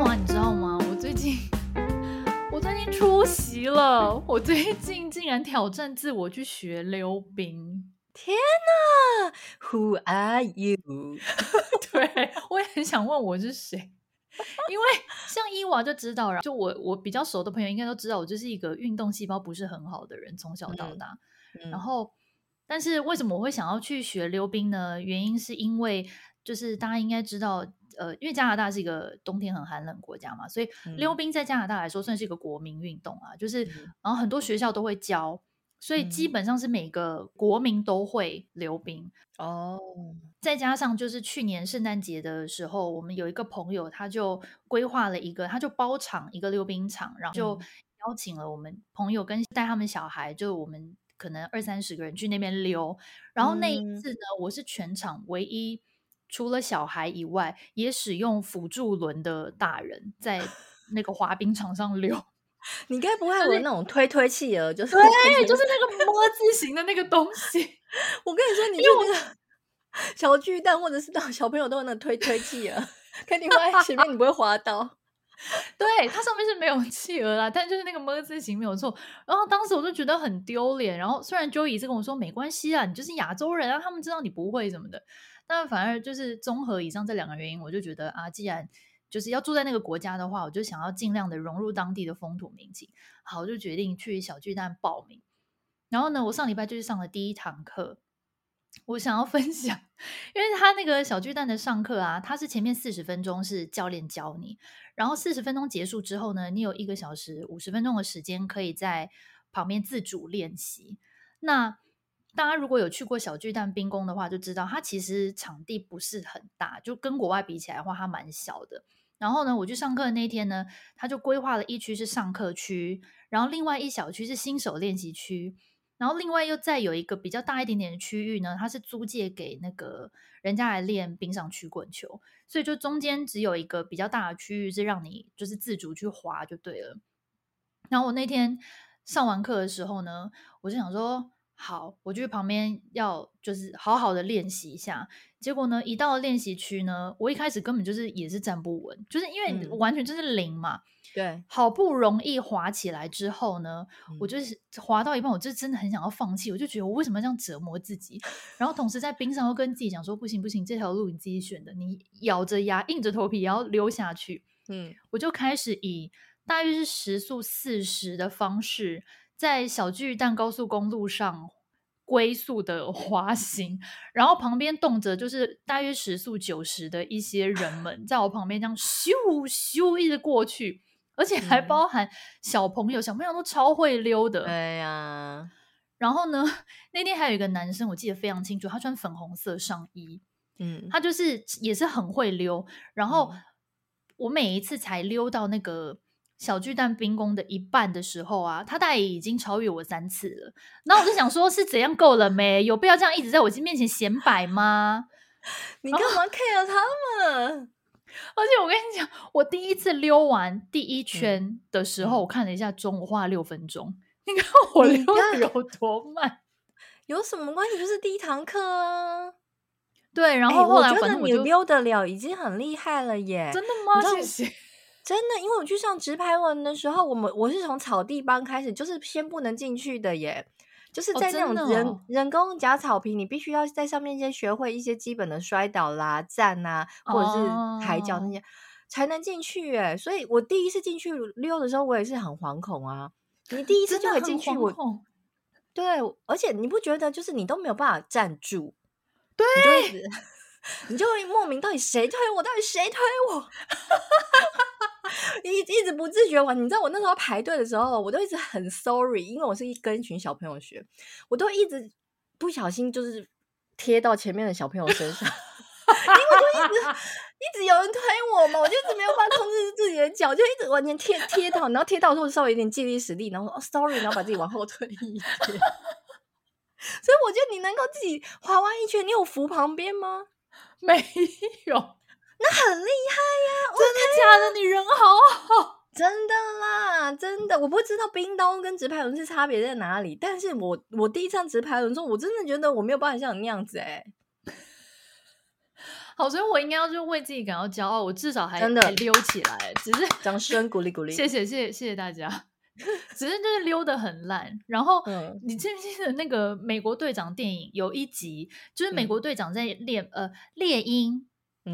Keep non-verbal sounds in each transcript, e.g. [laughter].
娃，你知道吗？我最近我最近出席了，我最近竟然挑战自我去学溜冰。天哪，Who are you？[laughs] 对，我也很想问我是谁，因为像伊娃就知道了，就我我比较熟的朋友应该都知道，我就是一个运动细胞不是很好的人，从小到大。嗯嗯、然后，但是为什么我会想要去学溜冰呢？原因是因为就是大家应该知道，呃，因为加拿大是一个冬天很寒冷国家嘛，所以溜冰在加拿大来说算是一个国民运动啊，就是然后很多学校都会教。所以基本上是每个国民都会溜冰。哦，再加上就是去年圣诞节的时候，我们有一个朋友，他就规划了一个，他就包场一个溜冰场，然后就邀请了我们朋友跟带他们小孩，就我们可能二三十个人去那边溜。然后那一次呢，我是全场唯一除了小孩以外也使用辅助轮的大人，在那个滑冰场上溜。[laughs] 你该不会有那种推推企鹅，就是对，就是那个摸字形的那个东西。[laughs] 我跟你说，你用那个 [laughs] 小巨蛋或者是到小朋友都有那个推推企鹅，肯定会前面你不会滑倒。对，它上面是没有企鹅啦，但就是那个摸字形没有错。然后当时我就觉得很丢脸。然后虽然 Joey 是跟我说没关系啊，你就是亚洲人啊，他们知道你不会什么的。但反而就是综合以上这两个原因，我就觉得啊，既然就是要住在那个国家的话，我就想要尽量的融入当地的风土民情。好，就决定去小巨蛋报名。然后呢，我上礼拜就是上了第一堂课。我想要分享，[laughs] 因为他那个小巨蛋的上课啊，他是前面四十分钟是教练教你，然后四十分钟结束之后呢，你有一个小时五十分钟的时间可以在旁边自主练习。那大家如果有去过小巨蛋冰宫的话，就知道它其实场地不是很大，就跟国外比起来的话，它蛮小的。然后呢，我去上课的那一天呢，他就规划了一区是上课区，然后另外一小区是新手练习区，然后另外又再有一个比较大一点点的区域呢，它是租借给那个人家来练冰上曲棍球，所以就中间只有一个比较大的区域是让你就是自主去滑就对了。然后我那天上完课的时候呢，我就想说。好，我就去旁边要就是好好的练习一下。结果呢，一到了练习区呢，我一开始根本就是也是站不稳，就是因为完全就是零嘛。嗯、对，好不容易滑起来之后呢，嗯、我就是滑到一半，我就真的很想要放弃。我就觉得我为什么这样折磨自己？然后同时在冰上又跟自己讲说，不行不行，这条路你自己选的，你咬着牙硬着头皮也要溜下去。嗯，我就开始以大约是时速四十的方式。在小巨蛋高速公路上龟速的滑行，然后旁边动着就是大约时速九十的一些人们，在我旁边这样咻咻一直过去，而且还包含小朋友，嗯、小朋友都超会溜的。哎呀，然后呢，那天还有一个男生，我记得非常清楚，他穿粉红色上衣，嗯，他就是也是很会溜。然后我每一次才溜到那个。小巨蛋冰宫的一半的时候啊，他大概已经超越我三次了。然后我就想说，是怎样够了没？有必要这样一直在我面前显摆吗？[laughs] 你干嘛 care 他们？[laughs] 而且我跟你讲，我第一次溜完第一圈的时候，嗯、我看了一下钟，我花了六分钟。你看 [laughs] 我溜的有多慢？有什么关系？就是第一堂课啊。对，然后后来反正我觉得你溜得了已经很厉害了耶。真的吗？谢谢。真的，因为我去上直排轮的时候，我们我是从草地班开始，就是先不能进去的耶，就是在那种人、哦哦、人工假草坪，你必须要在上面先学会一些基本的摔倒啦、站啊，或者是抬脚那些，哦、才能进去哎。所以我第一次进去溜的时候，我也是很惶恐啊。你第一次就会进去，我对，而且你不觉得就是你都没有办法站住，对，[laughs] 你就会莫名到底谁推我，到底谁推我？[laughs] 一一直不自觉玩，你知道我那时候排队的时候，我都一直很 sorry，因为我是一跟一群小朋友学，我都一直不小心就是贴到前面的小朋友身上，[laughs] 因为就一直一直有人推我嘛，我就一直没有办法控制自己的脚，就一直往前贴贴到，然后贴到之后稍微有点借力使力，然后说哦 sorry，然后把自己往后推一点。[laughs] 所以我觉得你能够自己滑完一圈，你有扶旁边吗？[laughs] 没有。那很厉害呀！真的假的？啊、你人好好，真的啦，真的。我不知道冰刀跟直排轮是差别在哪里，但是我我第一次上直排轮的时候，我真的觉得我没有办法像你那样子哎、欸。[laughs] 好，所以我应该要就为自己感到骄傲，我至少还真的还溜起来，只是掌声鼓励鼓励。谢谢谢谢谢谢大家。[laughs] 只是就是溜的很烂，然后、嗯、你记不记得那个美国队长电影有一集，就是美国队长在练、嗯、呃猎鹰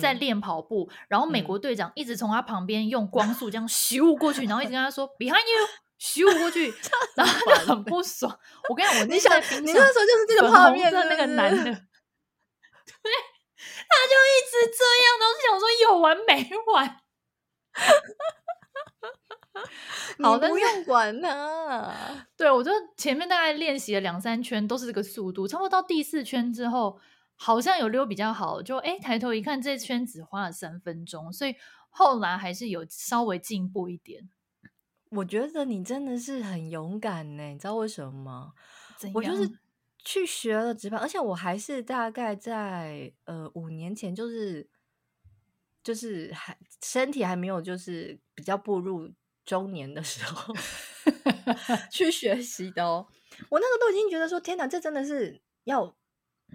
在练跑步，嗯、然后美国队长一直从他旁边用光速这样咻过去，然后一直跟他说 [laughs] behind you 咻过去，[laughs] 然后他就很不爽。我跟你讲，我那在冰你那时候就是这个泡面的那个男的，[laughs] 对，他就一直这样，然后就想说有完没完。好，的不用管他。对，我就前面大概练习了两三圈，都是这个速度。差不多到第四圈之后，好像有溜比较好，就哎抬头一看，这圈只花了三分钟，所以后来还是有稍微进步一点。我觉得你真的是很勇敢呢，你知道为什么吗？我就是去学了直拍，而且我还是大概在呃五年前，就是就是还身体还没有就是比较步入。中年的时候 [laughs] 去学习的哦，我那个都已经觉得说天哪，这真的是要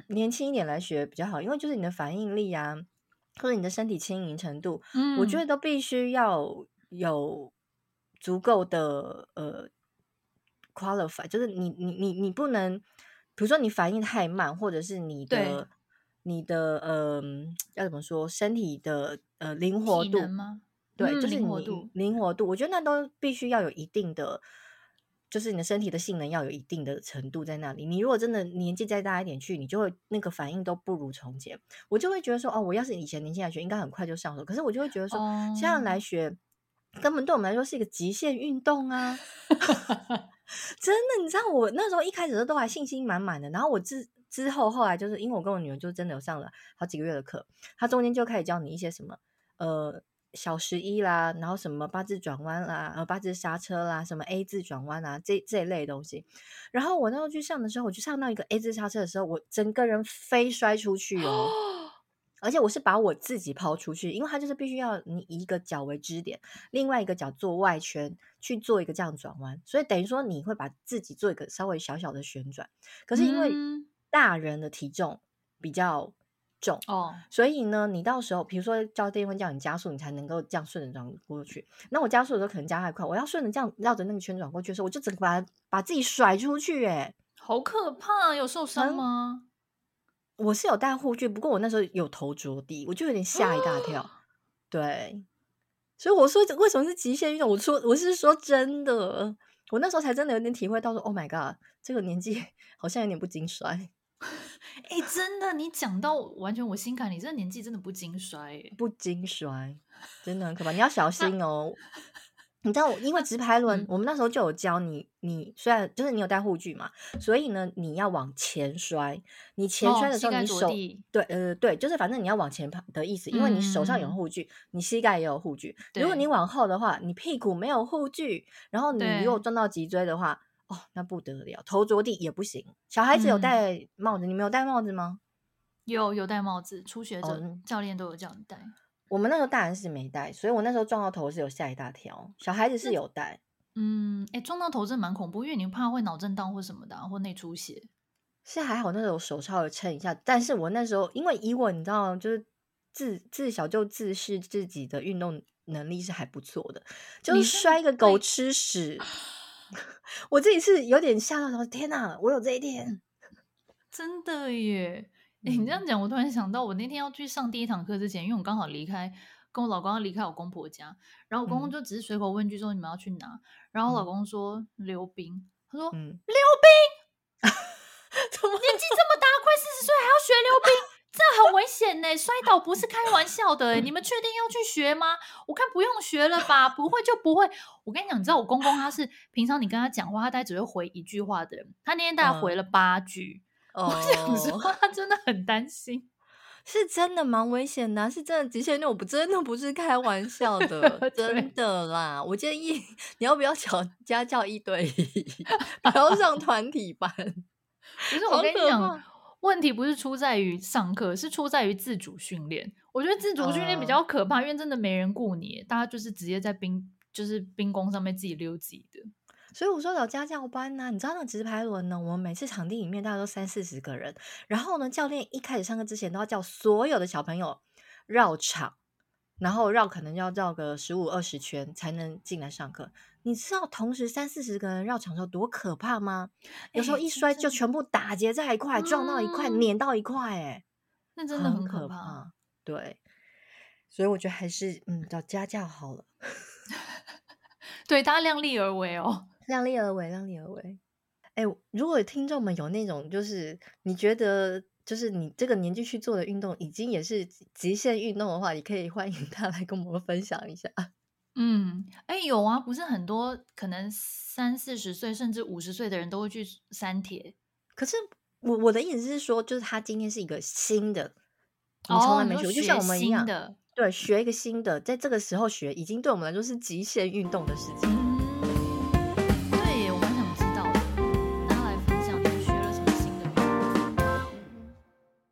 年轻一点来学比较好，因为就是你的反应力啊，或者你的身体轻盈程度，嗯，我觉得都必须要有足够的呃 qualify，就是你你你你不能，比如说你反应太慢，或者是你的你的呃要怎么说，身体的呃灵活度吗？对，嗯、就是灵活度，灵活度，我觉得那都必须要有一定的，就是你的身体的性能要有一定的程度在那里。你如果真的年纪再大一点去，你就会那个反应都不如从前。我就会觉得说，哦，我要是以前年轻来学，应该很快就上手。可是我就会觉得说，现在来学，根本对我们来说是一个极限运动啊！[laughs] 真的，你知道我那时候一开始都还信心满满的，然后我之之后后来就是因为我跟我女儿就真的有上了好几个月的课，她中间就开始教你一些什么，呃。小十一啦，然后什么八字转弯啦，呃，八字刹车啦，什么 A 字转弯啊，这这一类东西。然后我那时候去上的时候，我去上到一个 A 字刹车的时候，我整个人飞摔出去哦，而且我是把我自己抛出去，因为它就是必须要你一个脚为支点，另外一个脚做外圈去做一个这样转弯，所以等于说你会把自己做一个稍微小小的旋转。可是因为大人的体重比较。重哦，所以呢，你到时候比如说教练会叫你加速，你才能够这样顺着转过去。那我加速的时候可能加太快，我要顺着这样绕着那个圈转过去的时候，我就整个把把自己甩出去，哎，好可怕！有受伤吗？我是有带护具，不过我那时候有头着地，我就有点吓一大跳。哦、对，所以我说为什么是极限运动？我说我是说真的，我那时候才真的有点体会到说，Oh my god，这个年纪 [laughs] 好像有点不经摔。[laughs] 哎、欸，真的，你讲到完全我心坎里，这个年纪真的不经摔，不经摔，真的很可怕，你要小心哦。你知道，因为直排轮，嗯、我们那时候就有教你，你虽然就是你有带护具嘛，所以呢，你要往前摔。你前摔的时候，你手、哦、对呃对，就是反正你要往前跑的意思，因为你手上有护具，嗯、你膝盖也有护具。如果你往后的话，你屁股没有护具，然后你如果撞到脊椎的话。哦，那不得了，头着地也不行。小孩子有戴帽子，嗯、你没有戴帽子吗？有，有戴帽子。初学者、哦、教练都有叫你戴。我们那时候大人是没戴，所以我那时候撞到头是有吓一大跳。小孩子是有戴。嗯，哎，撞到头真的蛮恐怖，因为你怕会脑震荡或什么的，或内出血。是还好，那时候手稍微撑一下。但是我那时候因为以我你知道，就是自自小就自视自己的运动能力是还不错的，就是摔个狗吃屎。[laughs] 我自己是有点吓到，说天哪，我有这一天，真的耶！哎、欸，你这样讲，我突然想到，我那天要去上第一堂课之前，因为我刚好离开，跟我老公要离开我公婆家，然后我公公就只是随口问句说：“你们要去哪？”然后我老公说：“溜冰。”他说：“溜冰？怎么年纪这么大，快四十岁还要学溜冰？”这很危险呢，摔倒不是开玩笑的。你们确定要去学吗？我看不用学了吧，不会就不会。我跟你讲，你知道我公公他是平常你跟他讲话，他大概只会回一句话的人。他那天大概回了八句，嗯、我想说他真的很担心，是真的蛮危险的，是真的极限运动，我不真的不是开玩笑的，[laughs] 真的啦。我建议 [laughs] 你要不要找家教一对一，[laughs] 不要上团体班。可是我跟你讲。问题不是出在于上课，是出在于自主训练。我觉得自主训练比较可怕，uh, 因为真的没人顾你，大家就是直接在冰，就是冰宫上面自己溜自己的。所以我说有家教班呢、啊，你知道那个直排轮呢？我们每次场地里面大概都三四十个人，然后呢，教练一开始上课之前都要叫所有的小朋友绕场，然后绕可能要绕个十五二十圈才能进来上课。你知道同时三四十个人绕场的时候多可怕吗？有时候一摔就全部打结在一块，嗯、撞到一块，碾到一块，哎，那真的很可怕。可怕。对，所以我觉得还是嗯找家教好了。[laughs] 对，大家量力而为哦，量力而为，量力而为。哎，如果听众们有那种，就是你觉得，就是你这个年纪去做的运动，已经也是极限运动的话，你可以 [laughs] 欢迎他来跟我们分享一下。嗯，哎，有啊，不是很多，可能三四十岁甚至五十岁的人都会去删帖。可是我我的意思是说，就是他今天是一个新的，你从来没学过，就像我们一样的，对，学一个新的，在这个时候学，已经对我们来说是极限运动的事情。